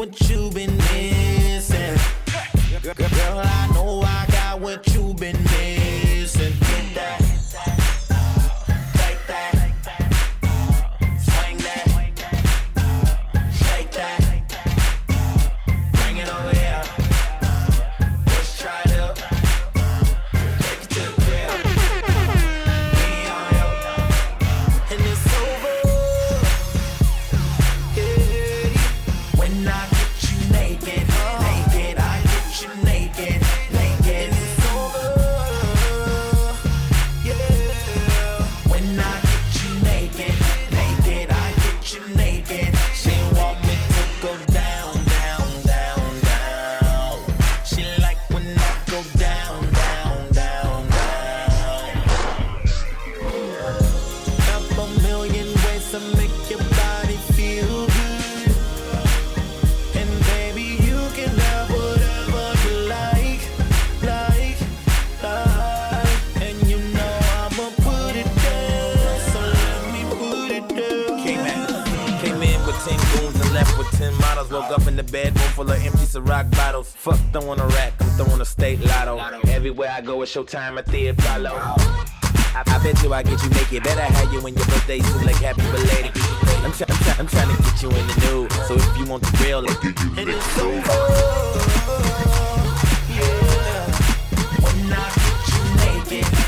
what you've been missing. Everywhere I go, it's showtime at the Apollo. I, I bet you I get you naked. Better have you when your birthday soon like happy belated. I'm, try, I'm, try, I'm trying to get you in the nude. So if you want the real, And it's over. Yeah. When I get you naked,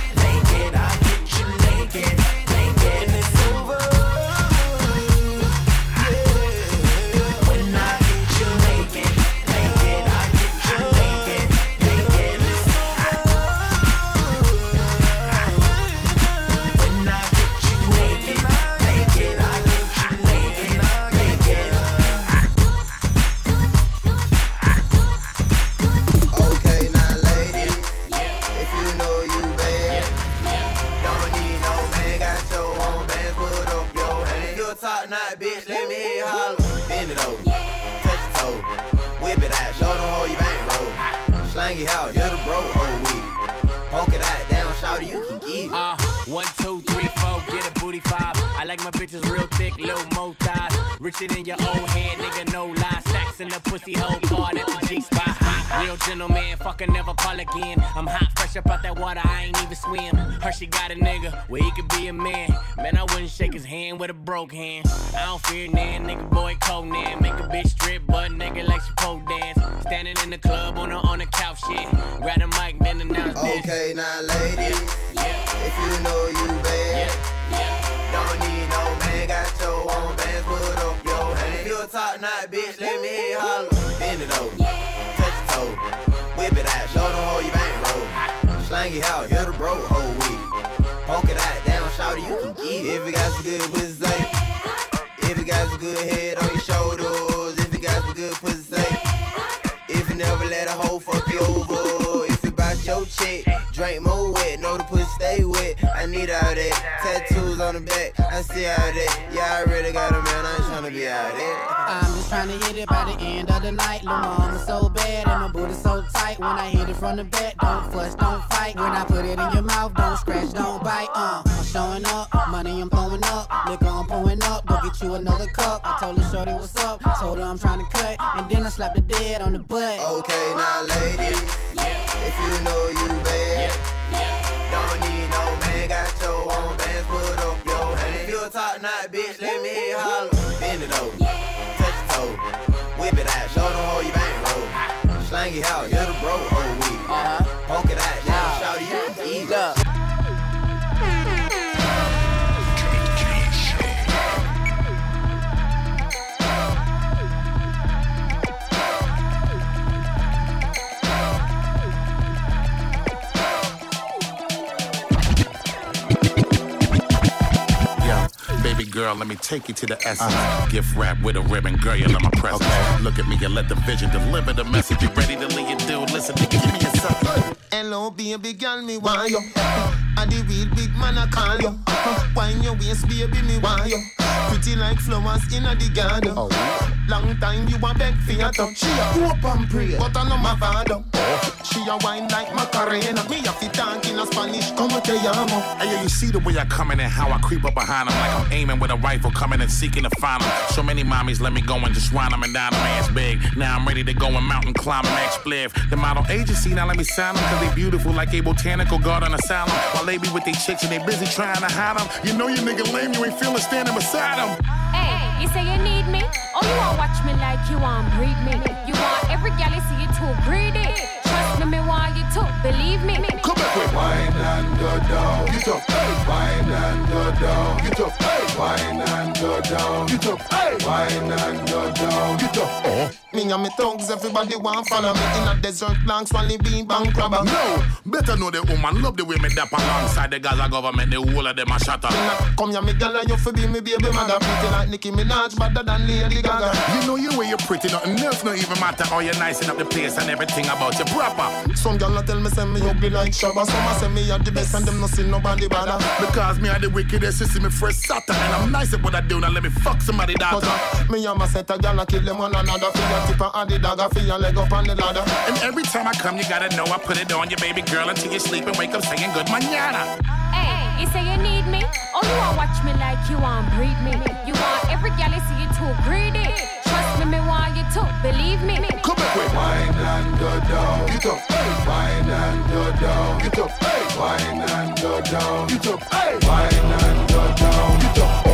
It out, you're the bro, oh we. Poke it out, down, shout you can get it. Uh, one, two, three, four, get a booty five. I like my bitches real thick, little mo thighs. Richer than your old head, nigga, no lie. In the pussy hole, part at the G spot. Real gentleman, fucker, never call again. I'm hot, fresh up out that water, I ain't even swim. Her, she got a nigga where he could be a man. Man, I wouldn't shake his hand with a broke hand. I don't fear nan, nigga, boy, Conan. Make a bitch strip, but nigga, like she pole dance. Standing in the club on the, on the couch, shit. Grab the mic, then announce this. Okay, now ladies, if you know you top knot, bitch, let me you holler. Bend it over, touch your toe, whip it out, show them how you bang roll. Slang it out, you're the bro, whole week. Poke it out, down, shout it, you can get it. If you got some good pussy, say. If you got some good head on your shoulders, if you got some good pussy, say. If you never let a hoe fuck you over, if you bout your check, drink more wet, know the pussy stay wet. I need all that. Tattoos on the back, I see all that. Yeah, I really got a man, I ain't tryna be out there. I'm just trying to hit it by the end of the night. Lil' mama so bad and my booty so tight. When I hit it from the back, don't fuss, don't fight. When I put it in your mouth, don't scratch, don't bite. Uh, I'm showing up, money I'm throwing up, liquor I'm pouring up. Go get you another cup. I told her shorty what's up, told her I'm trying to cut, and then I slapped the dead on the butt. Okay, now ladies, if you know you bad, don't need no man, got your own bands, put up your hand. If you a top knot bitch, let me you holler. Bend it over, your whip it out, show them how you bang roll. Slang it out, you're the bro, whole girl, let me take you to the essence. Gift wrap with a ribbon, girl, you're my presence. Look at me and let the vision deliver the message. You ready to lead it, dude? Listen, nigga, give me a second. Hello, baby girl, me want you. And the real big man I call you. Wine your waist, baby, me want you. Pretty like flowers in a the garden. Oh. Long time you a beg for your touch. She a hope and pray, but I know my father. She a wine like Macarena. Me a fit talk in a Spanish, como te llamo. Hey, yo, you see the way I come in and how I creep up behind them like I'm aiming with a rifle, coming and seeking to find them. So many mommies let me go and just run them and down them ass big. Now I'm ready to go and mountain climb and max spliff. The model agency now let me sign them cause they beautiful like a botanical garden asylum. While they be with they chicks and they busy trying to hide them. You know you nigga lame, you ain't feeling standing beside them. Hey, you say you need me like you want breed me? You want every gal see you too greedy? Trust me, me want you to believe me. Come back with Wine and go down, get up, hey. Wine and go down, get up, hey. Wine and go down, get up, hey. Wine and go down, get up. Oh. Me and me thugs, everybody want follow me in a desert long swally bean bank crabber. No, better know the woman love the way me dap alongside the Gaza government. The whole of them a shatter. Come here, me and you fi be me baby mother. Pretty like Nicki Minaj, better than Lady Gaga. You know you way you're pretty, nothing else no even matter. How you nicing up the place and everything about you proper. Some gal a tell me say me ugly like Shabba. Some a say me a the best and them no see nobody bother. Because me are the wickedest, you see me fresh Saturn And I'm nice at what I do, now let me fuck somebody Cause daughter uh, me and my set a gal a kill them one another. For your tip and the dagger, for your leg up on the ladder. And every time I come, you gotta know I put it on your baby girl until you sleep and wake up singing good manana. Hey, you say you need me? Oh, you want watch me like you want breed me? You want every gal you see you too greedy? Trust me, me want you to believe me. Come back with Wine and go down, get up, hey. Wine and go down, get up, hey. Wine and go down, get up, hey. Wine and go down, get up.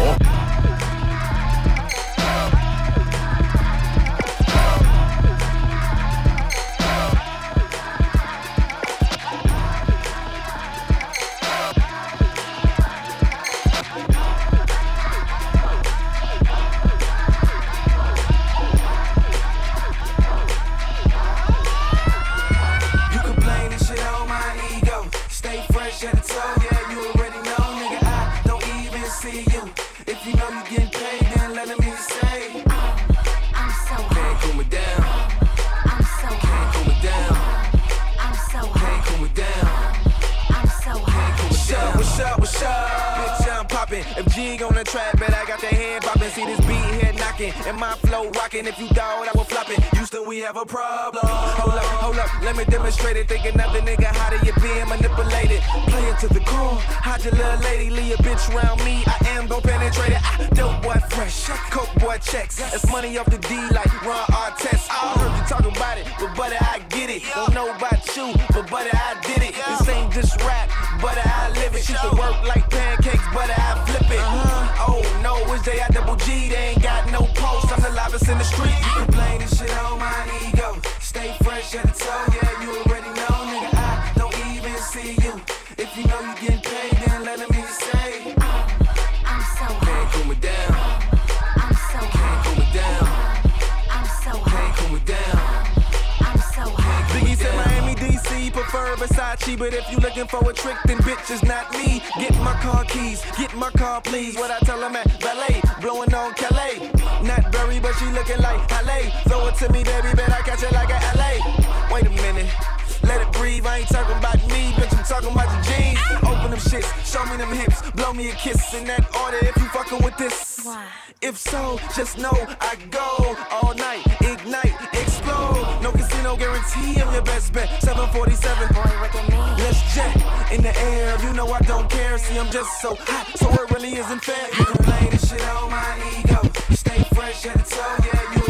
Bitch, If G on the track, bet I got the head poppin'. See this beat head knockin', and my flow rockin'. If you doubt, I will flop it. Houston, we have a problem. Hold up, hold up, let me demonstrate it. Think another nigga, how do you being manipulated? Play it to the core. Hide your little lady, leave a bitch around me. I am gon' penetrate it. I, dope boy fresh, coke boy checks. It's money off the D like Ron Artest. I heard you talk about it, but buddy, I get it. Don't know about you, but buddy, I did it. This ain't just rap, buddy, I live it. She can work like pancakes, no, it's J I double G. They ain't got no post. I'm the loudest in the street. You can blame this shit on my ego. Stay fresh at the toe, yeah, you already know, nigga. I don't even see you. If you know you getting paid, then let me say, I'm so can't cool me down, I'm so can't cool me down, I'm so can't cool me down. I'm so Biggie said Miami, DC, prefer Versace. But if you looking for a trick, then bitch is not me. Get my car keys, get my car, please. What I tell tell 'em at ballet, blowing on Calais. Not Berry, but she looking like Halle. Throw it to me, baby, bet I catch it like a LA. Wait a minute. Let it breathe, I ain't talking about me, bitch, I'm talking about the jeans. Open them shits, show me them hips, blow me a kiss in that order if you fucking with this. If so, just know I go all night, ignite, explode. No casino guarantee, I'm your best bet. 747, let's in the air. You know I don't care, see I'm just so hot, so it really isn't fair. You can lay this shit on my ego, stay fresh at the toe, yeah. You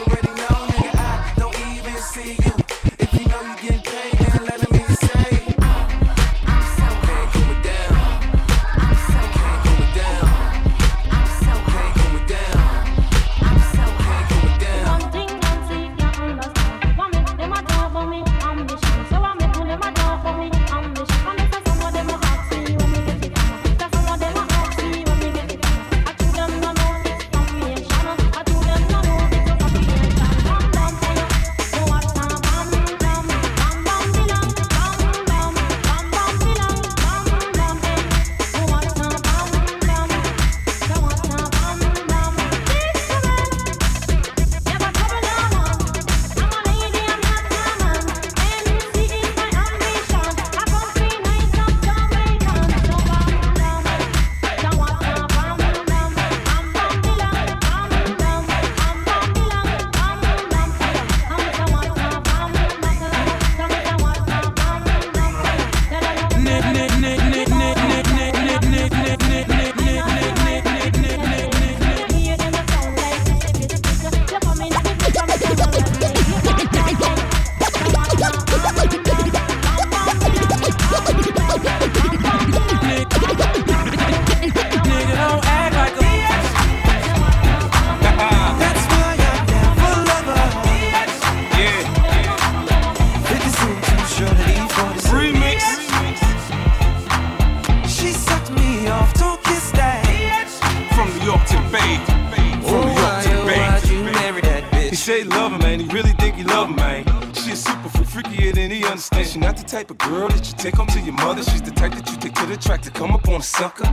freakier than he understands. She not the type of girl that you take home to your mother. She's the type that you take to the track to come up on a sucker.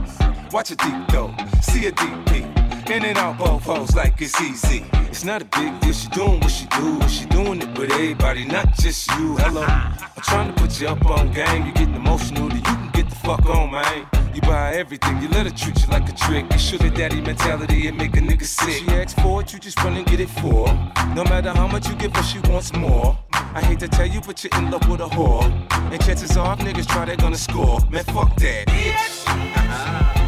Watch her deep though, see a peek. In and out both hoes like it's easy. It's not a big deal. She doing what she do. She doing it with everybody, not just you. Hello, I'm trying to put you up on game. You getting emotional, then you can get the fuck on, man. You buy everything, you let her treat you like a trick. You sugar daddy mentality and make a nigga sick. She asks for it, you just run and get it for her. No matter how much you give her, she wants more. I hate to tell you, but you're in love with a whore. And chances are, if niggas try, they're gonna score. Man, fuck that, bitch.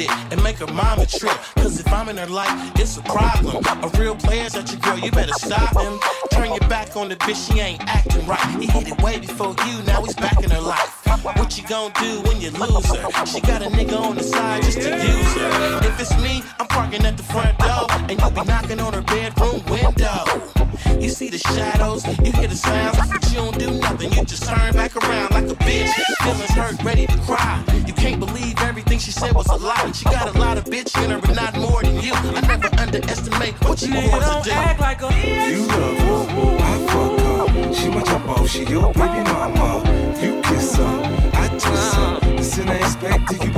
It and make her mama trip. Cause if I'm in her life, it's a problem. A real player's at your girl, you better stop him. Turn your back on the bitch, she ain't acting right. He hit it way before you, now he's back in her life. What you gonna do when you lose her? She got a nigga on the side just to use her. If it's me, I'm parking at the front door, and you'll be knocking on her bedroom window. You see the shadows, you hear the sounds, but you don't do nothing. You just turn back around like a bitch. Feelings hurt, ready to cry. You can't believe everything she said was a lie. She got a lot of bitch in her, but not more than you. I never underestimate what you Nigga, want don't to do. act like a You love her, I fuck her. She my top off, she your baby mama. You kiss her, I kiss her. Listen, I expect you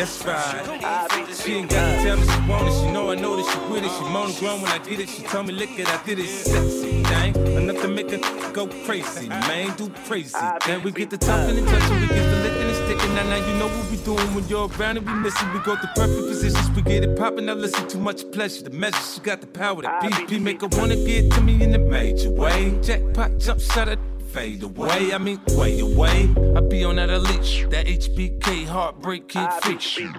Let's ride. She ain't got to tell me she want it. She know I know that she with it. She moan and groan when I did it. She told me, lick it, I did it. Sexy thing. Enough to make her go crazy. Man, do crazy. Then we get the topping and touching. We get the licking and sticking. Now, now you know what we doing when you're around and we miss it. We go to perfect positions. We get it popping. Now listen, too much pleasure. The measure, she got the power. The BP make her wanna get to me in a major way. Jackpot jump shot at fade away. I mean, way away. I be on that elite, that HBK heartbreak kid fiction.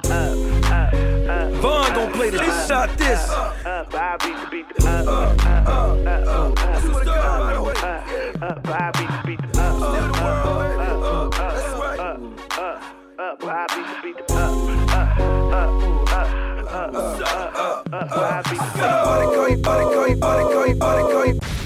Vaughn gon' play this. He shot this. Everybody call you, body, call you, body, call you, body, call you.